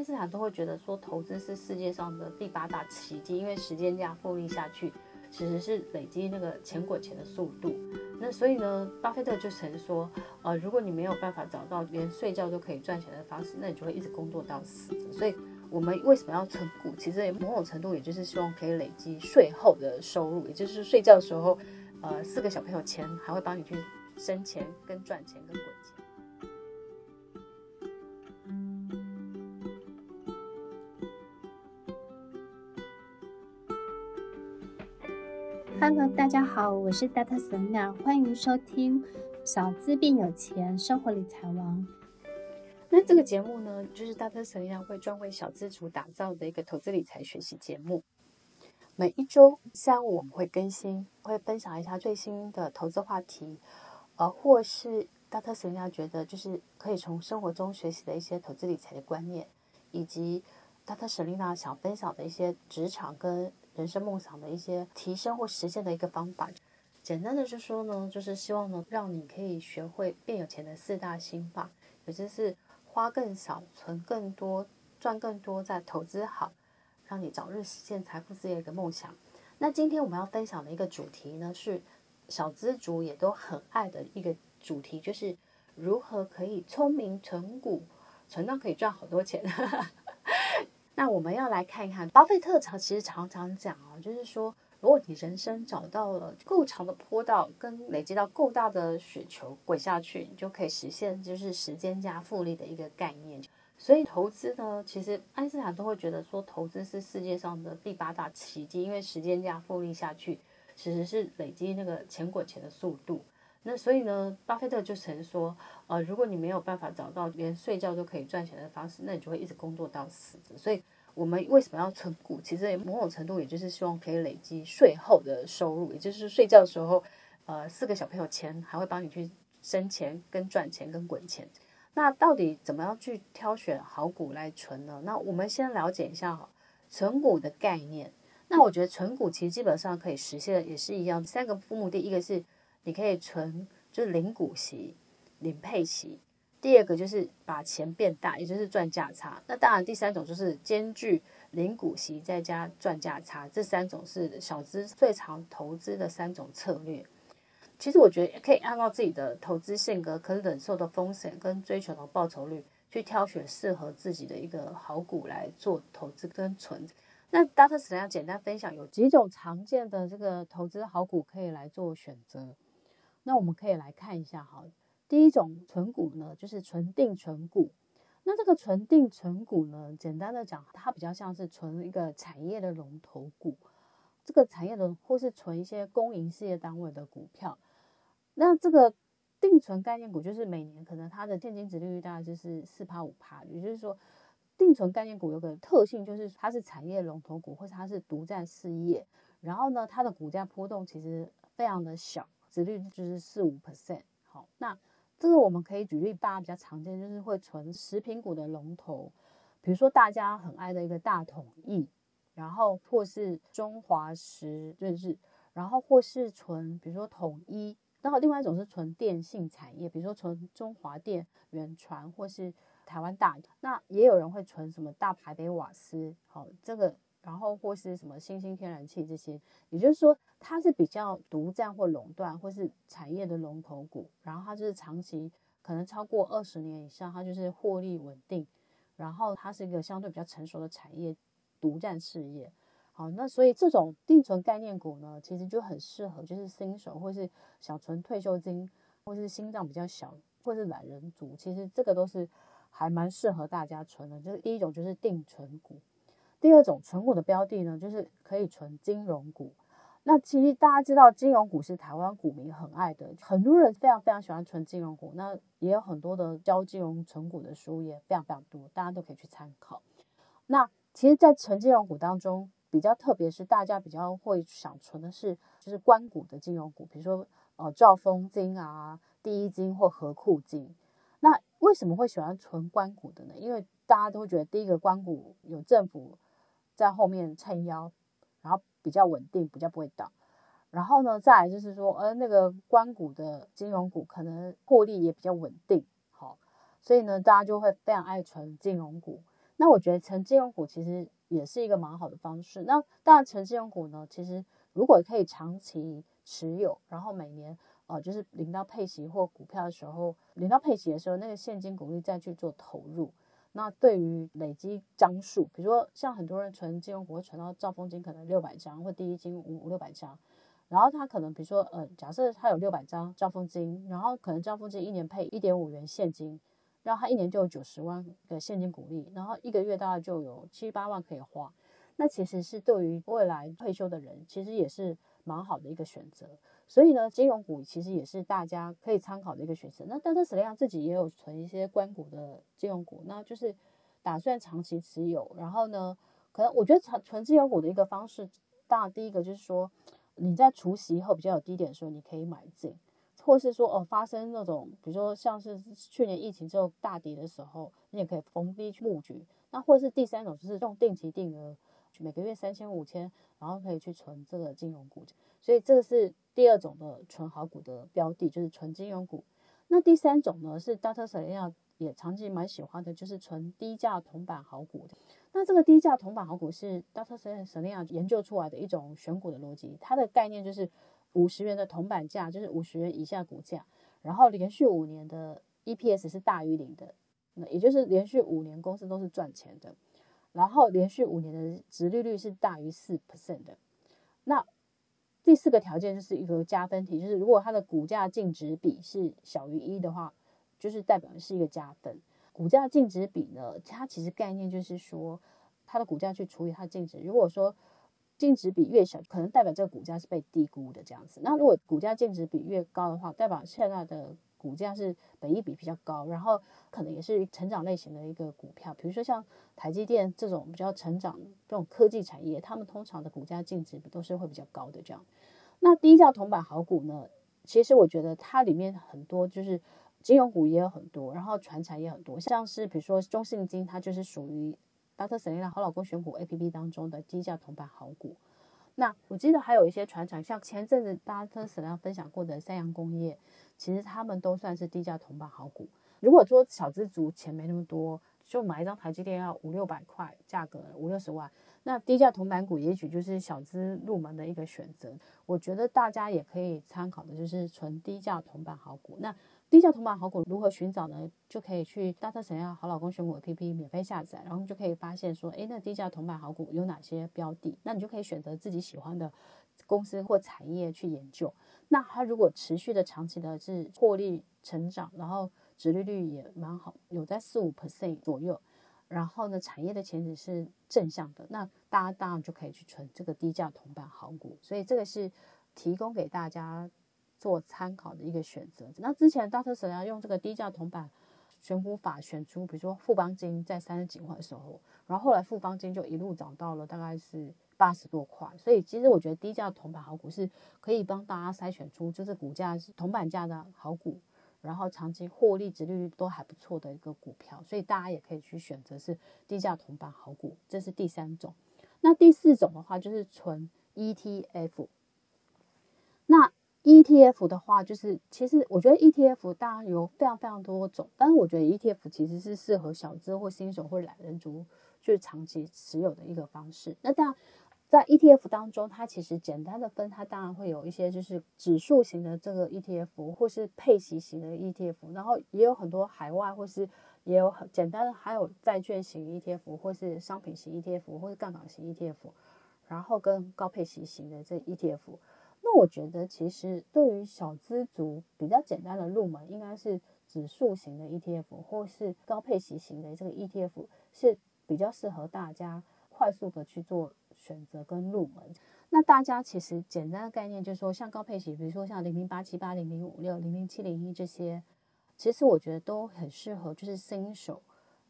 爱因斯坦都会觉得说，投资是世界上的第八大奇迹，因为时间这样复利下去，其实是累积那个钱滚钱的速度。那所以呢，巴菲特就曾说，呃，如果你没有办法找到连睡觉都可以赚钱的方式，那你就会一直工作到死。所以，我们为什么要存股？其实某种程度也就是希望可以累积税后的收入，也就是睡觉的时候，呃，四个小朋友钱还会帮你去生钱、跟赚钱、跟滚钱。Hello，大家好，我是 Dr. Selena，欢迎收听《小资变有钱，生活理财王》。那这个节目呢，就是 Dr. Selena 会专为小资族打造的一个投资理财学习节目。每一周三五我们会更新，会分享一下最新的投资话题，呃，或是 Dr. Selena 觉得就是可以从生活中学习的一些投资理财的观念，以及 Dr. Selena 想分享的一些职场跟人生梦想的一些提升或实现的一个方法，简单的就说呢，就是希望呢，让你可以学会变有钱的四大心法，也就是花更少、存更多、赚更多、再投资好，让你早日实现财富自由的一个梦想。那今天我们要分享的一个主题呢，是小资族也都很爱的一个主题，就是如何可以聪明存股，存到可以赚好多钱。那我们要来看一看，巴菲特常其实常常讲啊，就是说，如果你人生找到了够长的坡道，跟累积到够大的雪球滚下去，你就可以实现就是时间加复利的一个概念。所以投资呢，其实爱因斯坦都会觉得说，投资是世界上的第八大奇迹，因为时间加复利下去，其实是累积那个钱滚钱的速度。那所以呢，巴菲特就曾说，呃，如果你没有办法找到连睡觉都可以赚钱的方式，那你就会一直工作到死。所以，我们为什么要存股？其实某种程度也就是希望可以累积税后的收入，也就是睡觉的时候，呃，四个小朋友钱还会帮你去生钱、跟赚钱、跟滚钱。那到底怎么样去挑选好股来存呢？那我们先了解一下哈，存股的概念。那我觉得存股其实基本上可以实现的也是一样，三个目的，一个是。你可以存，就是零股息、零配息。第二个就是把钱变大，也就是赚价差。那当然，第三种就是兼具零股息再加赚价差。这三种是小资最常投资的三种策略。其实我觉得可以按照自己的投资性格，可忍受的风险跟追求的报酬率，去挑选适合自己的一个好股来做投资跟存。那 Dr. Selena 简单分享有几种常见的这个投资好股可以来做选择。那我们可以来看一下哈，第一种存股呢，就是存定存股。那这个存定存股呢，简单的讲，它比较像是存一个产业的龙头股，这个产业的或是存一些公营事业单位的股票。那这个定存概念股，就是每年可能它的现金殖利率大概就是四趴五趴，也就是说，定存概念股有个特性，就是它是产业龙头股，或者它是独占事业，然后呢，它的股价波动其实非常的小。殖率就是四五 percent，好，那这个我们可以举例，大家比较常见就是会存食品股的龙头，比如说大家很爱的一个大统一，然后或是中华食，就是，然后或是存，比如说统一，然后另外一种是存电信产业，比如说存中华电、远传或是台湾大，那也有人会存什么大台北瓦斯，好，这个。然后或是什么新兴天然气这些，也就是说它是比较独占或垄断，或是产业的龙头股。然后它就是长期可能超过二十年以上，它就是获利稳定。然后它是一个相对比较成熟的产业，独占事业。好，那所以这种定存概念股呢，其实就很适合就是新手或是小存退休金，或是心脏比较小，或是懒人族，其实这个都是还蛮适合大家存的。就是第一种就是定存股。第二种存股的标的呢，就是可以存金融股。那其实大家知道，金融股是台湾股民很爱的，很多人非常非常喜欢存金融股。那也有很多的教金融存股的书也非常非常多，大家都可以去参考。那其实，在存金融股当中，比较特别是大家比较会想存的是，就是关股的金融股，比如说呃兆丰金啊、第一金或合库金。那为什么会喜欢存关股的呢？因为大家都会觉得，第一个关股有政府。在后面撑腰，然后比较稳定，比较不会倒。然后呢，再来就是说，呃，那个官股的金融股可能获利也比较稳定，好，所以呢，大家就会非常爱存金融股。那我觉得存金融股其实也是一个蛮好的方式。那当然，存金融股呢，其实如果可以长期持有，然后每年呃就是领到配息或股票的时候，领到配息的时候，那个现金股利再去做投入。那对于累积张数，比如说像很多人存金融股会存到兆丰金，可能六百张或第一金五五六百张，然后他可能比如说呃，假设他有六百张兆丰金，然后可能兆丰金一年配一点五元现金，然后他一年就有九十万的现金股利，然后一个月大概就有七八万可以花，那其实是对于未来退休的人，其实也是蛮好的一个选择。所以呢，金融股其实也是大家可以参考的一个选择。那大特史亮自己也有存一些关股的金融股，那就是打算长期持有。然后呢，可能我觉得存存金融股的一个方式，大第一个就是说你在除息后比较有低点的时候，你可以买进，或是说哦发生那种比如说像是去年疫情之后大跌的时候，你也可以逢低去布局。那或是第三种就是用定期定额，每个月三千五千，然后可以去存这个金融股。所以这个是。第二种的存好股的标的就是存金融股，那第三种呢是 Dr. Selena 也长期蛮喜欢的，就是存低价铜板好股的。那这个低价铜板好股是 doctor Selena 研究出来的一种选股的逻辑，它的概念就是五十元的铜板价，就是五十元以下股价，然后连续五年的 EPS 是大于零的，那也就是连续五年公司都是赚钱的，然后连续五年的殖利率是大于四 percent 的，那。第四个条件就是一个加分题，就是如果它的股价净值比是小于一的话，就是代表是一个加分。股价净值比呢，它其实概念就是说，它的股价去除以它的净值。如果说净值比越小，可能代表这个股价是被低估的这样子。那如果股价净值比越高的话，代表现在的。股价是本益比比较高，然后可能也是成长类型的一个股票，比如说像台积电这种比较成长这种科技产业，他们通常的股价净值都是会比较高的这样。那低价铜板好股呢？其实我觉得它里面很多就是金融股也有很多，然后传产也很多，像是比如说中信金，它就是属于 Dr. Selena 好老公选股 APP 当中的低价铜板好股。那我记得还有一些传产，像前阵子 Dr. Selena 分享过的三洋工业。其实他们都算是低价铜板好股。如果说小资族钱没那么多，就买一张台积电要五六百块，价格五六十万，那低价铜板股也许就是小资入门的一个选择。我觉得大家也可以参考的就是纯低价铜板好股。那低价铜板好股如何寻找呢？就可以去 Dr. Selena 好老公选股 APP 免费下载，然后就可以发现说，诶，那低价铜板好股有哪些标的？那你就可以选择自己喜欢的公司或产业去研究。那它如果持续的长期的是获利成长，然后殖利率也蛮好，有在四五 percent 左右，然后呢，产业的前景是正向的，那大家当然就可以去存这个低价铜板好股。所以这个是提供给大家做参考的一个选择。那之前 Dr. Selena 用这个低价铜板选股法选出，比如说富邦金在三十几块的时候，然后后来富邦金就一路涨到了大概是。八十多块，所以其实我觉得低价铜板好股是可以帮大家筛选出就是股价是铜板价的好股，然后长期获利、殖利率都还不错的一个股票，所以大家也可以去选择是低价铜板好股，这是第三种。那第四种的话就是纯 ETF。ETF 的话，就是其实我觉得 ETF 当然有非常非常多种，但是我觉得 ETF 其实是适合小资或新手或懒人族就是长期持有的一个方式。那当然。在 ETF 当中，它其实简单的分，它当然会有一些就是指数型的这个 ETF，或是配息型的 ETF，然后也有很多海外或是也有很简单的，还有债券型 ETF，或是商品型 ETF，或是杠杆型 ETF，然后跟高配息型的这 ETF。那我觉得其实对于小资族比较简单的入门，应该是指数型的 ETF，或是高配息型的这个 ETF 是比较适合大家快速的去做。选择跟入门，那大家其实简单的概念就是说，像高配息，比如说像零零八七八、零零五六、零零七零一这些，其实我觉得都很适合，就是新手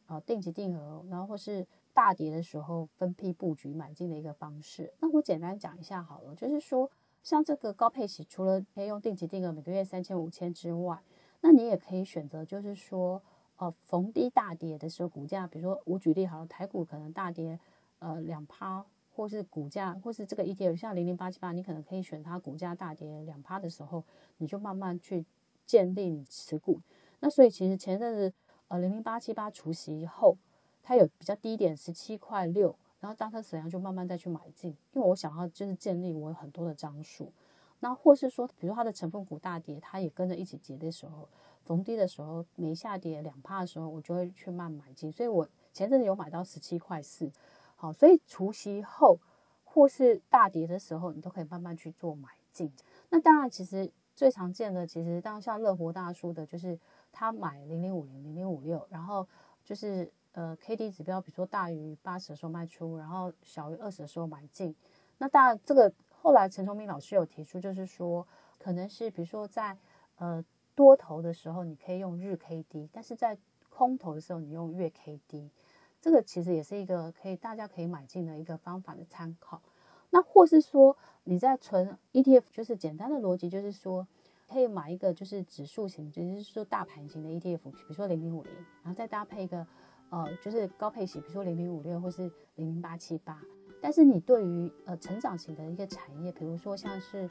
啊定级定额，然后或是大跌的时候分批布局买进的一个方式。那我简单讲一下好了，就是说像这个高配息，除了可以用定期定额每个月三千五千之外，那你也可以选择，就是说呃逢低大跌的时候，股价，比如说我举例好了，台股可能大跌呃两趴。或是股价，或是这个 ETF，像零零八七八，你可能可以选它股价大跌两趴的时候，你就慢慢去建立你持股。那所以其实前阵子，呃，零零八七八除息后，它有比较低点十七块六，然后大特沈阳就慢慢再去买进，因为我想要就是建立我很多的张数。那或是说，比如它的成分股大跌，它也跟着一起跌的时候，逢低的时候没下跌两趴的时候，我就会去慢买进。所以我前阵子有买到十七块四，好，所以除夕后或是大跌的时候，你都可以慢慢去做买进。那当然，其实最常见的，其实当像乐活大叔的，就是他买零零五零、零零五六，然后就是呃 K D 指标，比如说大于八十的时候卖出，然后小于二十的时候买进。那大这个。后来陈崇明老师有提出，就是说，可能是比如说在呃多头的时候，你可以用日 K D，但是在空头的时候，你用月 K D，这个其实也是一个可以大家可以买进的一个方法的参考。那或是说你在存 ETF，就是简单的逻辑，就是说可以买一个就是指数型，就是说大盘型的 ETF，比如说零零五零，然后再搭配一个呃就是高配型，比如说零零五六或是零零八七八。但是你对于呃成长型的一个产业，比如说像是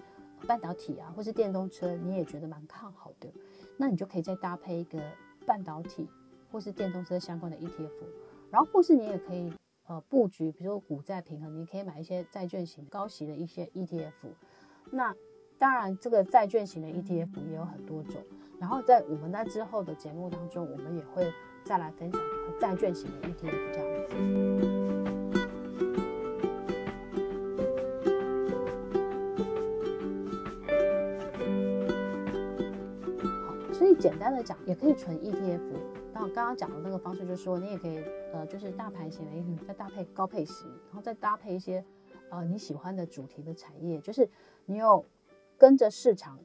半导体啊，或是电动车，你也觉得蛮看好的，那你就可以再搭配一个半导体或是电动车相关的 ETF，然后或是你也可以呃布局，比如说股债平衡，你可以买一些债券型高息的一些 ETF。那当然，这个债券型的 ETF 也有很多种，然后在我们在之后的节目当中，我们也会再来分享债券型的 ETF 这样子。简单的讲，也可以存 ETF。那我刚刚讲的那个方式，就是说你也可以，呃，就是大盘型的 ETF，再搭配高配息，然后再搭配一些，呃，你喜欢的主题的产业，就是你有跟着市场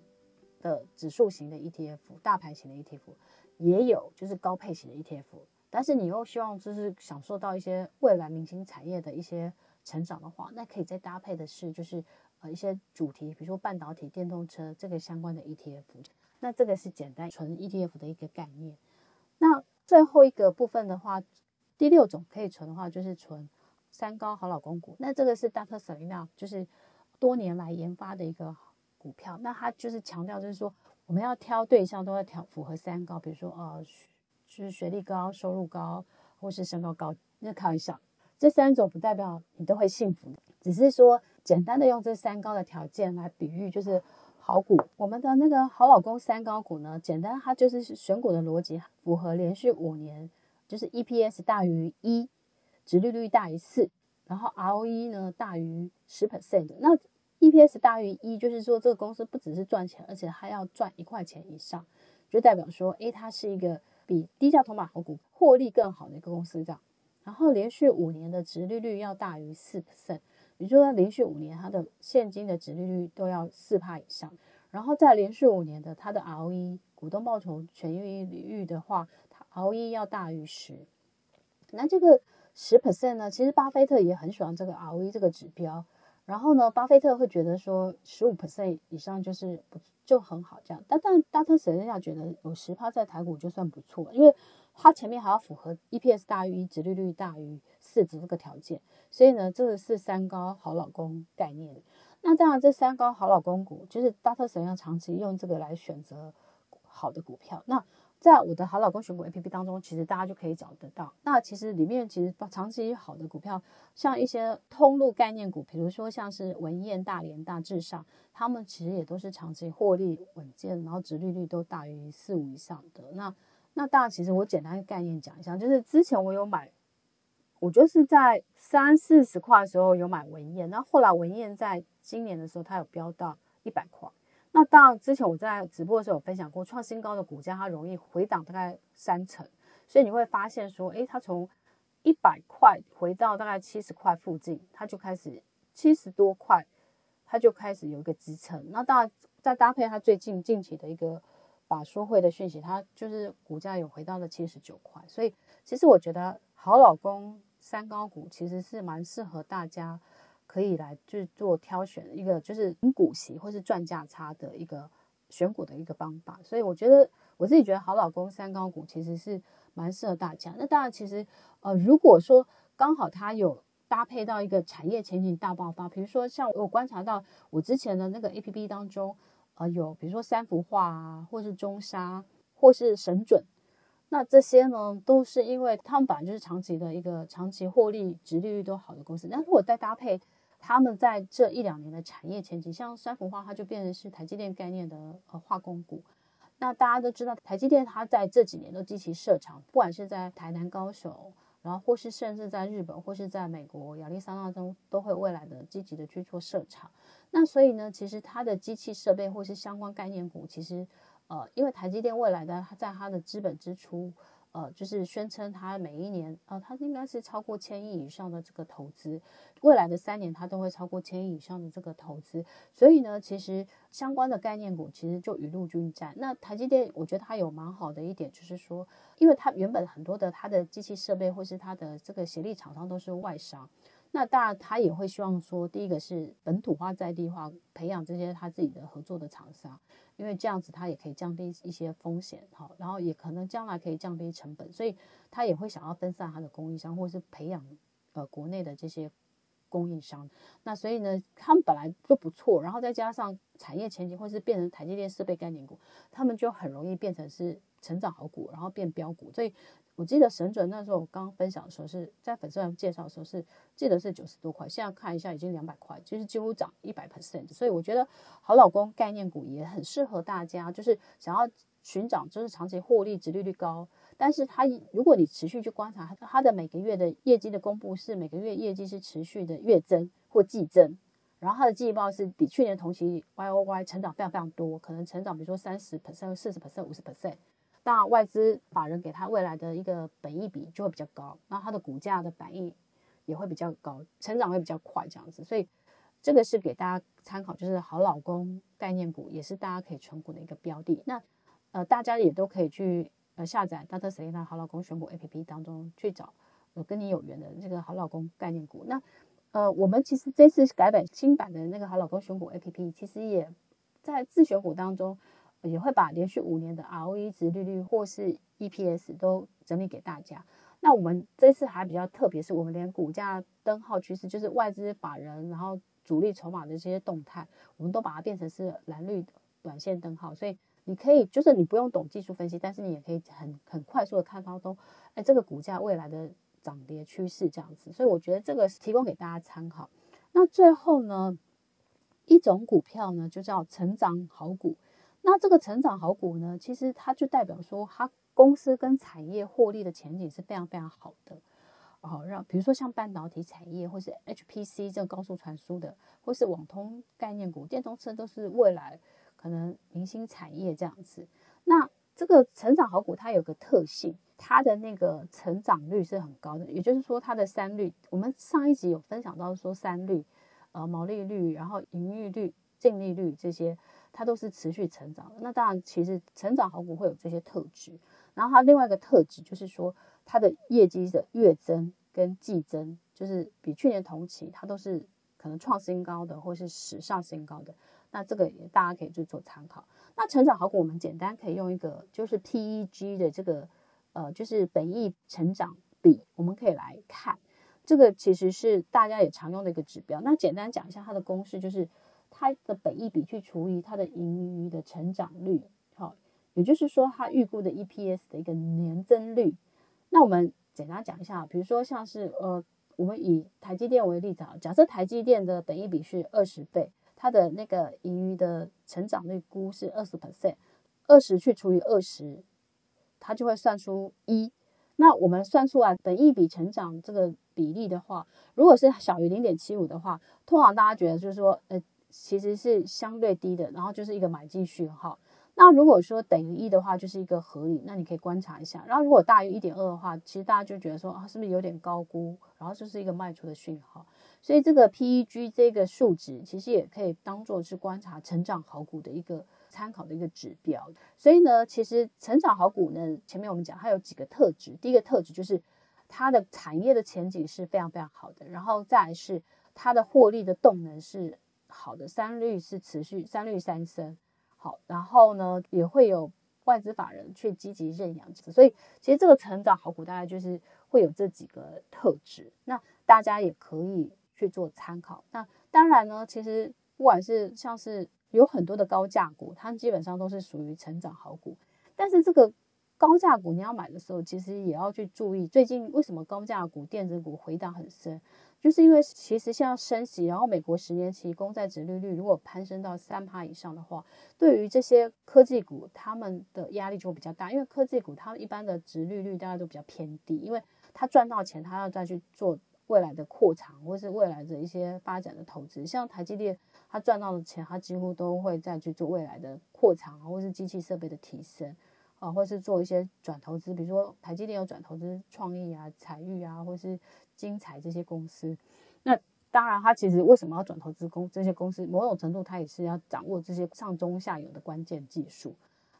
的指数型的 ETF，大盘型的 ETF，也有就是高配型的 ETF。但是你又希望就是享受到一些未来明星产业的一些成长的话，那可以再搭配的是就是呃一些主题，比如说半导体、电动车这个相关的 ETF。那这个是简单纯 ETF 的一个概念。那最后一个部分的话，第六种可以存的话，就是存三高好老公股。那这个是 Dr. Selina 就是多年来研发的一个股票。那它就是强调，就是说我们要挑对象都要挑符合三高，比如说呃，就是学历高、收入高或是身高高。那开玩笑，这三种不代表你都会幸福，只是说简单的用这三高的条件来比喻，就是。好股，我们的那个好老公三高股呢，简单，它就是选股的逻辑符合连续五年，就是 EPS 大于一，殖利率大于四，然后 ROE 呢大于十 percent。那 EPS 大于一，就是说这个公司不只是赚钱，而且还要赚一块钱以上，就代表说，诶，它是一个比低价筹码好股获利更好的一个公司这样。然后连续五年的殖利率要大于四 percent。也就是说，连续五年它的现金的殖利率都要四帕以上，然后再连续五年的它的 ROE 股东报酬权益率的话，它 ROE 要大于十。那这个十 percent 呢，其实巴菲特也很喜欢这个 ROE 这个指标。然后呢，巴菲特会觉得说十五 percent 以上就是就很好这样。但但大特神人家觉得有十趴在台股就算不错，因为它前面还要符合 EPS 大于一，殖利率大于四这个条件。所以呢，这个是三高好老公概念。那当然，这三高好老公股就是大特神要长期用这个来选择好的股票。那在我的好老公选股 APP 当中，其实大家就可以找得到。那其实里面其实长期好的股票，像一些通路概念股，比如说像是文曄、大连大、致上，他们其实也都是长期获利稳健，然后殖利率都大于四五以上的。那那当然，其实我简单概念讲一下，就是之前我有买。我就是在三四十块的时候有买文燕，那后来文燕在今年的时候它有飙到一百块。那当然之前我在直播的时候有分享过，创新高的股价它容易回档大概三成，所以你会发现说，诶，它从一百块回到大概七十块附近，它就开始七十多块，它就开始有一个支撑。那当然再搭配它最近近期的一个法说会的讯息，它就是股价有回到了七十九块。所以其实我觉得好老公。三高股其实是蛮适合大家可以来去做挑选一个就是股息或是赚价差的一个选股的一个方法，所以我觉得我自己觉得好老公三高股其实是蛮适合大家。那当然，其实呃如果说刚好它有搭配到一个产业前景大爆发，比如说像我观察到我之前的那个 APP 当中，呃有比如说三福化啊，或是中沙，或是神准。那这些呢，都是因为他们本来就是长期的一个长期获利、值利率都好的公司。那如果再搭配他们在这一两年的产业前景，像三福化，它就变成是台积电概念的呃化工股。那大家都知道，台积电它在这几年都积极设厂，不管是在台南、高雄，然后或是甚至在日本，或是在美国亚利桑那州，都会未来的积极的去做设厂。那所以呢，其实它的机器设备或是相关概念股，其实。呃，因为台积电未来的在它的资本支出，呃，就是宣称它每一年，呃，它应该是超过千亿以上的这个投资，未来的三年它都会超过千亿以上的这个投资，所以呢，其实相关的概念股其实就雨露均沾。那台积电，我觉得它有蛮好的一点，就是说，因为它原本很多的它的机器设备或是它的这个协力厂商都是外商。那当然，他也会希望说，第一个是本土化、在地化，培养这些他自己的合作的厂商，因为这样子它也可以降低一些风险，哈，然后也可能将来可以降低成本，所以它也会想要分散它的供应商，或是培养呃国内的这些供应商。那所以呢，他们本来就不错，然后再加上产业前景，或是变成台积电设备概念股，他们就很容易变成是成长好股，然后变标股，所以。我记得神准那时候我刚分享的时候是在粉丝团介绍的时候是记得是九十多块，现在看一下已经两百块，就是几乎涨一百 percent。所以我觉得好老公概念股也很适合大家，就是想要寻找就是长期获利、殖利率高，但是它如果你持续去观察它的每个月的业绩的公布是每个月业绩是持续的月增或季增，然后它的季报是比去年同期 Y O Y 成长非常非常多，可能成长比如说三十 percent、四十 percent、五十 percent。那外资法人给他未来的一个本益比就会比较高，那它的股价的反应也会比较高，成长会比较快，这样子。所以这个是给大家参考，就是好老公概念股也是大家可以存股的一个标的。那呃，大家也都可以去呃下载 Dr. Selena 好老公选股 APP 当中去找呃跟你有缘的这个好老公概念股。那呃，我们其实这次改版新版的那个好老公选股 APP，其实也在自选股当中。也会把连续五年的 ROE 值利率或是 EPS 都整理给大家。那我们这次还比较特别，是我们连股价灯号趋势，就是外资法人，然后主力筹码的这些动态，我们都把它变成是蓝绿的短线灯号。所以你可以，就是你不用懂技术分析，但是你也可以很很快速的看到都，哎，这个股价未来的涨跌趋势这样子。所以我觉得这个是提供给大家参考。那最后呢，一种股票呢，就叫成长好股。那这个成长好股呢，其实它就代表说，它公司跟产业获利的前景是非常非常好的，哦，让比如说像半导体产业，或是 HPC 这种高速传输的，或是网通概念股、电动车都是未来可能明星产业这样子。那这个成长好股它有个特性，它的那个成长率是很高的，也就是说它的三率，我们上一集有分享到说三率，呃，毛利率，然后盈利率、净利率这些。它都是持续成长的，那当然，其实成长好股会有这些特质。然后它另外一个特质就是说，它的业绩的月增跟季增，就是比去年同期它都是可能创新高的，或是史上新高的。那这个也大家可以去做参考。那成长好股，我们简单可以用一个就是 PEG 的这个呃，就是本益成长比，我们可以来看。这个其实是大家也常用的一个指标。那简单讲一下它的公式，就是。它的本益比去除以它的盈余的成长率，好，也就是说它预估的 EPS 的一个年增率。那我们简单讲一下，比如说像是呃，我们以台积电为例子啊，假设台积电的本益比是二十倍，它的那个盈余的成长率估是二十 percent，二十去除以二十，它就会算出一。那我们算出来本益比成长这个比例的话，如果是小于零点七五的话，通常大家觉得就是说，呃。其实是相对低的，然后就是一个买进讯号。那如果说等于一的话，就是一个合理。那你可以观察一下。然后如果大于一点二的话，其实大家就觉得说啊，是不是有点高估？然后就是一个卖出的讯号。所以这个 PEG 这个数值，其实也可以当做是观察成长好股的一个参考的一个指标。所以呢，其实成长好股呢，前面我们讲它有几个特质。第一个特质就是它的产业的前景是非常非常好的，然后再来是它的获利的动能是。好的，三率是持续三率三升，好，然后呢也会有外资法人去积极认养，所以其实这个成长好股大概就是会有这几个特质，那大家也可以去做参考。那当然呢，其实不管是像是有很多的高价股，它基本上都是属于成长好股，但是这个高价股你要买的时候，其实也要去注意，最近为什么高价股、电子股回档很深，就是因为其实现在升息，然后美国十年期公债殖利率如果攀升到三趴以上的话，对于这些科技股，他们的压力就会比较大，因为科技股他们一般的殖利率大家都比较偏低，因为他赚到钱，他要再去做未来的扩张或是未来的一些发展的投资，像台积电，他赚到的钱，他几乎都会再去做未来的扩张或是机器设备的提升。啊，或是做一些转投资，比如说台积电有转投资创意啊、采钰啊，或是精彩这些公司。那当然，它其实为什么要转投资公这些公司？某种程度，它也是要掌握这些上中下游的关键技术。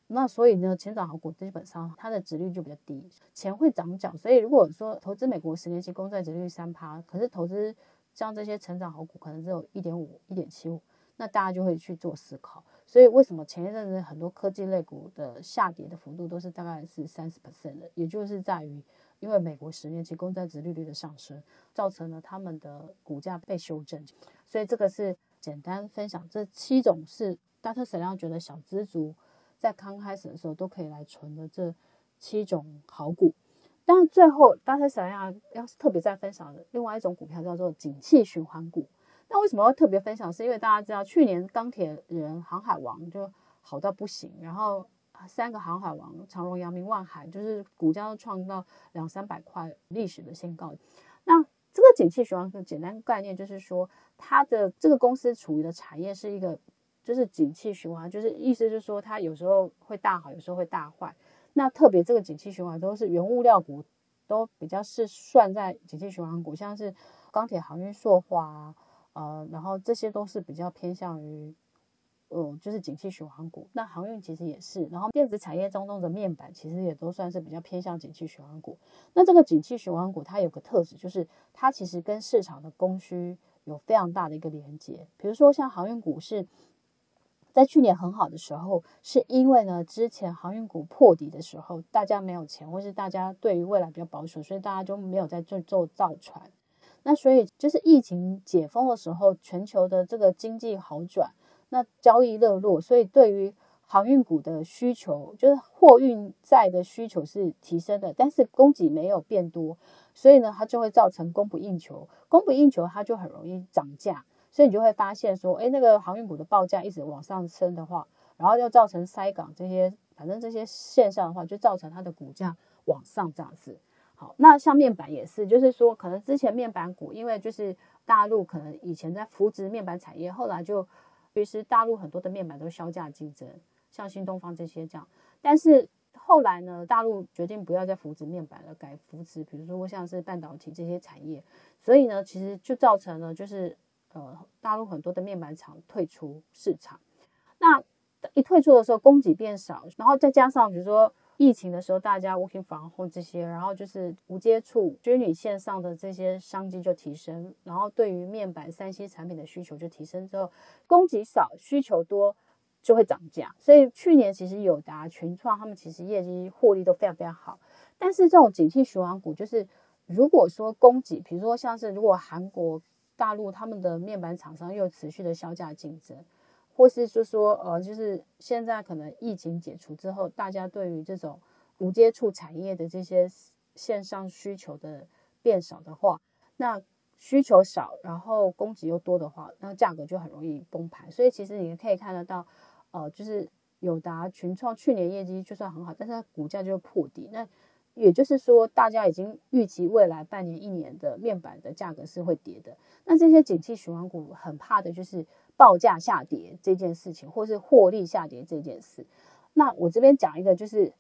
那所以呢，成长好股基本上它的值率就比较低，钱会涨脚。所以如果说投资美国十年期公债值率三趴，可是投资像这些成长好股可能只有一点五、一点七五，那大家就会去做思考。所以为什么前一阵子很多科技类股的下跌的幅度都是大概是三十 percent 的，也就是在于因为美国十年期公债殖利率的上升，造成了他们的股价被修正。所以这个是简单分享这七种是大特沈亮觉得小资族在刚开始的时候都可以来存的这七种好股。但最后大特沈亮要是特别再分享的另外一种股票叫做景气循环股。那为什么要特别分享？是因为大家知道，去年钢铁人航海王就好到不行，然后三个航海王长荣、阳明、万海，就是股价都创到两三百块历史的新高。那这个景气循环的简单概念就是说，它的这个公司处于的产业是一个，就是景气循环，就是意思就是说它有时候会大好，有时候会大坏。那特别这个景气循环都是原物料股，都比较是算在景气循环股，像是钢铁、航运、塑化。呃，然后这些都是比较偏向于，呃，就是景气循环股。那航运其实也是，然后电子产业当中的面板其实也都算是比较偏向景气循环股。那这个景气循环股它有个特质，就是它其实跟市场的供需有非常大的一个连接。比如说像航运股是在去年很好的时候，是因为呢之前航运股破底的时候，大家没有钱，或是大家对于未来比较保守，所以大家就没有在做做造船。那所以就是疫情解封的时候，全球的这个经济好转，那交易热络，所以对于航运股的需求，就是货运债的需求是提升的，但是供给没有变多，所以呢，它就会造成供不应求，供不应求，它就很容易涨价，所以你就会发现说，哎，那个航运股的报价一直往上升的话，然后又造成塞港这些，反正这些现象的话，就造成它的股价往上涨势。那像面板也是，就是说，可能之前面板股，因为就是大陆可能以前在扶植面板产业，后来就其实大陆很多的面板都削价竞争，像新东方这些这样。但是后来呢，大陆决定不要再扶植面板了，改扶持，比如说像是半导体这些产业。所以呢，其实就造成了就是呃，大陆很多的面板厂退出市场。那一退出的时候，供给变少，然后再加上比如说。疫情的时候，大家 working from home 这些，然后就是无接触、虚拟线上的这些商机就提升，然后对于面板、三 C 产品的需求就提升之后，供给少、需求多就会涨价。所以去年其实友达、群创他们其实业绩获利都非常非常好。但是这种景气循环股，就是如果说供给，比如说像是如果韩国、大陆他们的面板厂商又持续的削价竞争。或是就说，呃，就是现在可能疫情解除之后，大家对于这种无接触产业的这些线上需求的变少的话，那需求少，然后供给又多的话，那价格就很容易崩盘。所以其实你可以看得到，呃，就是友达、群创去年业绩就算很好，但是它股价就破底。那也就是说，大家已经预期未来半年、一年的面板的价格是会跌的。那这些景气循环股很怕的就是。报价下跌这件事情，或是获利下跌这件事，那我这边讲一个，就是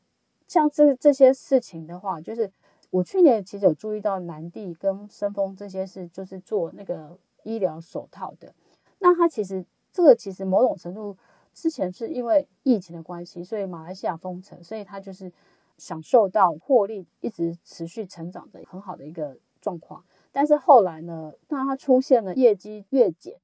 像这这些事情的话，就是我去年其实有注意到南帝跟森丰这些是就是做那个医疗手套的，那它其实这个其实某种程度之前是因为疫情的关系，所以马来西亚封城，所以它就是享受到获利一直持续成长的很好的一个状况，但是后来呢，当它出现了业绩月减。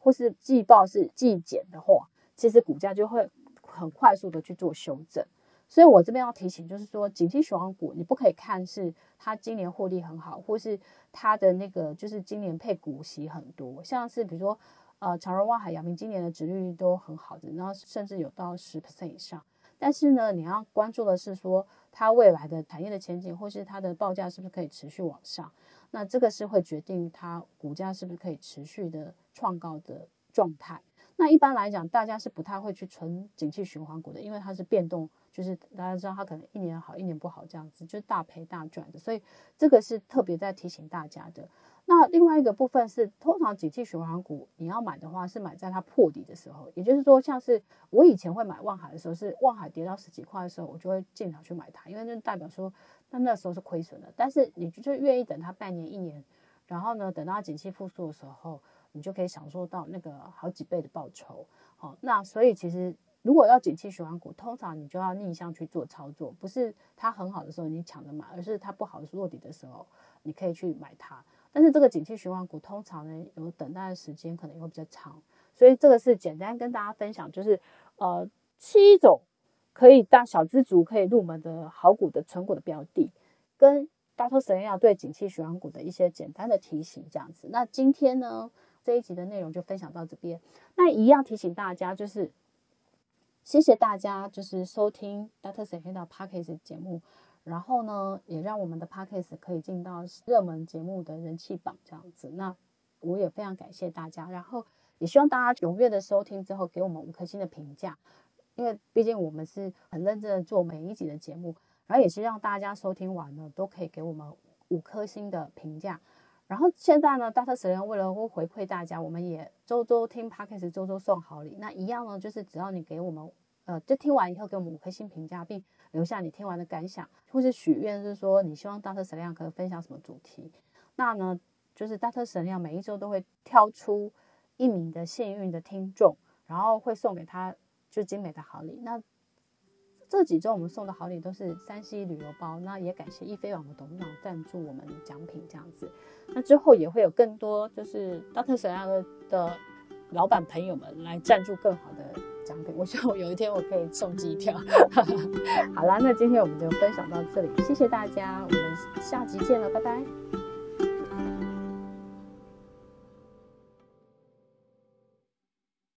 或是季报是季减的话，其实股价就会很快速的去做修正。所以我这边要提醒，就是说，景气循环股你不可以看是它今年获利很好，或是它的那个就是今年配股息很多，像是比如说呃长荣、万海、阳明今年的殖率都很好的，然后甚至有到十 percent 以上。但是呢，你要关注的是说它未来的产业的前景，或是它的报价是不是可以持续往上？那这个是会决定它股价是不是可以持续的创高的状态。那一般来讲，大家是不太会去存景气循环股的，因为它是变动，就是大家知道它可能一年好，一年不好这样子，就是大赔大赚的。所以这个是特别在提醒大家的。那另外一个部分是，通常景气循环股你要买的话，是买在它破底的时候，也就是说，像是我以前会买望海的时候，是望海跌到十几块的时候，我就会进场去买它，因为那代表说，那那时候是亏损的。但是你就愿意等它半年、一年，然后呢，等到景气复苏的时候，你就可以享受到那个好几倍的报酬。好，那所以其实如果要景气循环股，通常你就要逆向去做操作，不是它很好的时候你抢着买，而是它不好的落底的时候，你可以去买它。但是这个景气循环股通常呢，有等待的时间可能会比较长，所以这个是简单跟大家分享，就是呃七种可以大小资族可以入门的好股的存股的标的，跟大头神要对景气循环股的一些简单的提醒这样子。那今天呢这一集的内容就分享到这边，那一样提醒大家就是谢谢大家就是收听大头神的 Podcast 节目。然后呢，也让我们的 Podcast 可以进到热门节目的人气榜这样子。那我也非常感谢大家，然后也希望大家踊跃的收听之后给我们五颗星的评价，因为毕竟我们是很认真的做每一集的节目。然后也希望大家收听完了都可以给我们五颗星的评价。然后现在呢，大特使用为了回馈大家，我们也周周听 Podcast，周周送好礼。那一样呢，就是只要你给我们。呃，就听完以后给我们五颗星评价，并留下你听完的感想，或是许愿，是说你希望大特神亮可以分享什么主题。那呢，就是大特神亮每一周都会挑出一名的幸运的听众，然后会送给他就精美的好礼。那这几周我们送的好礼都是山西旅游包，那也感谢易飞网的董事长赞助我们奖品这样子。那之后也会有更多就是大特神亮的的老板朋友们来赞助更好的奖品。我希望有一天我可以送机票。好啦，那今天我们就分享到这里，谢谢大家，我们下集见了，拜拜。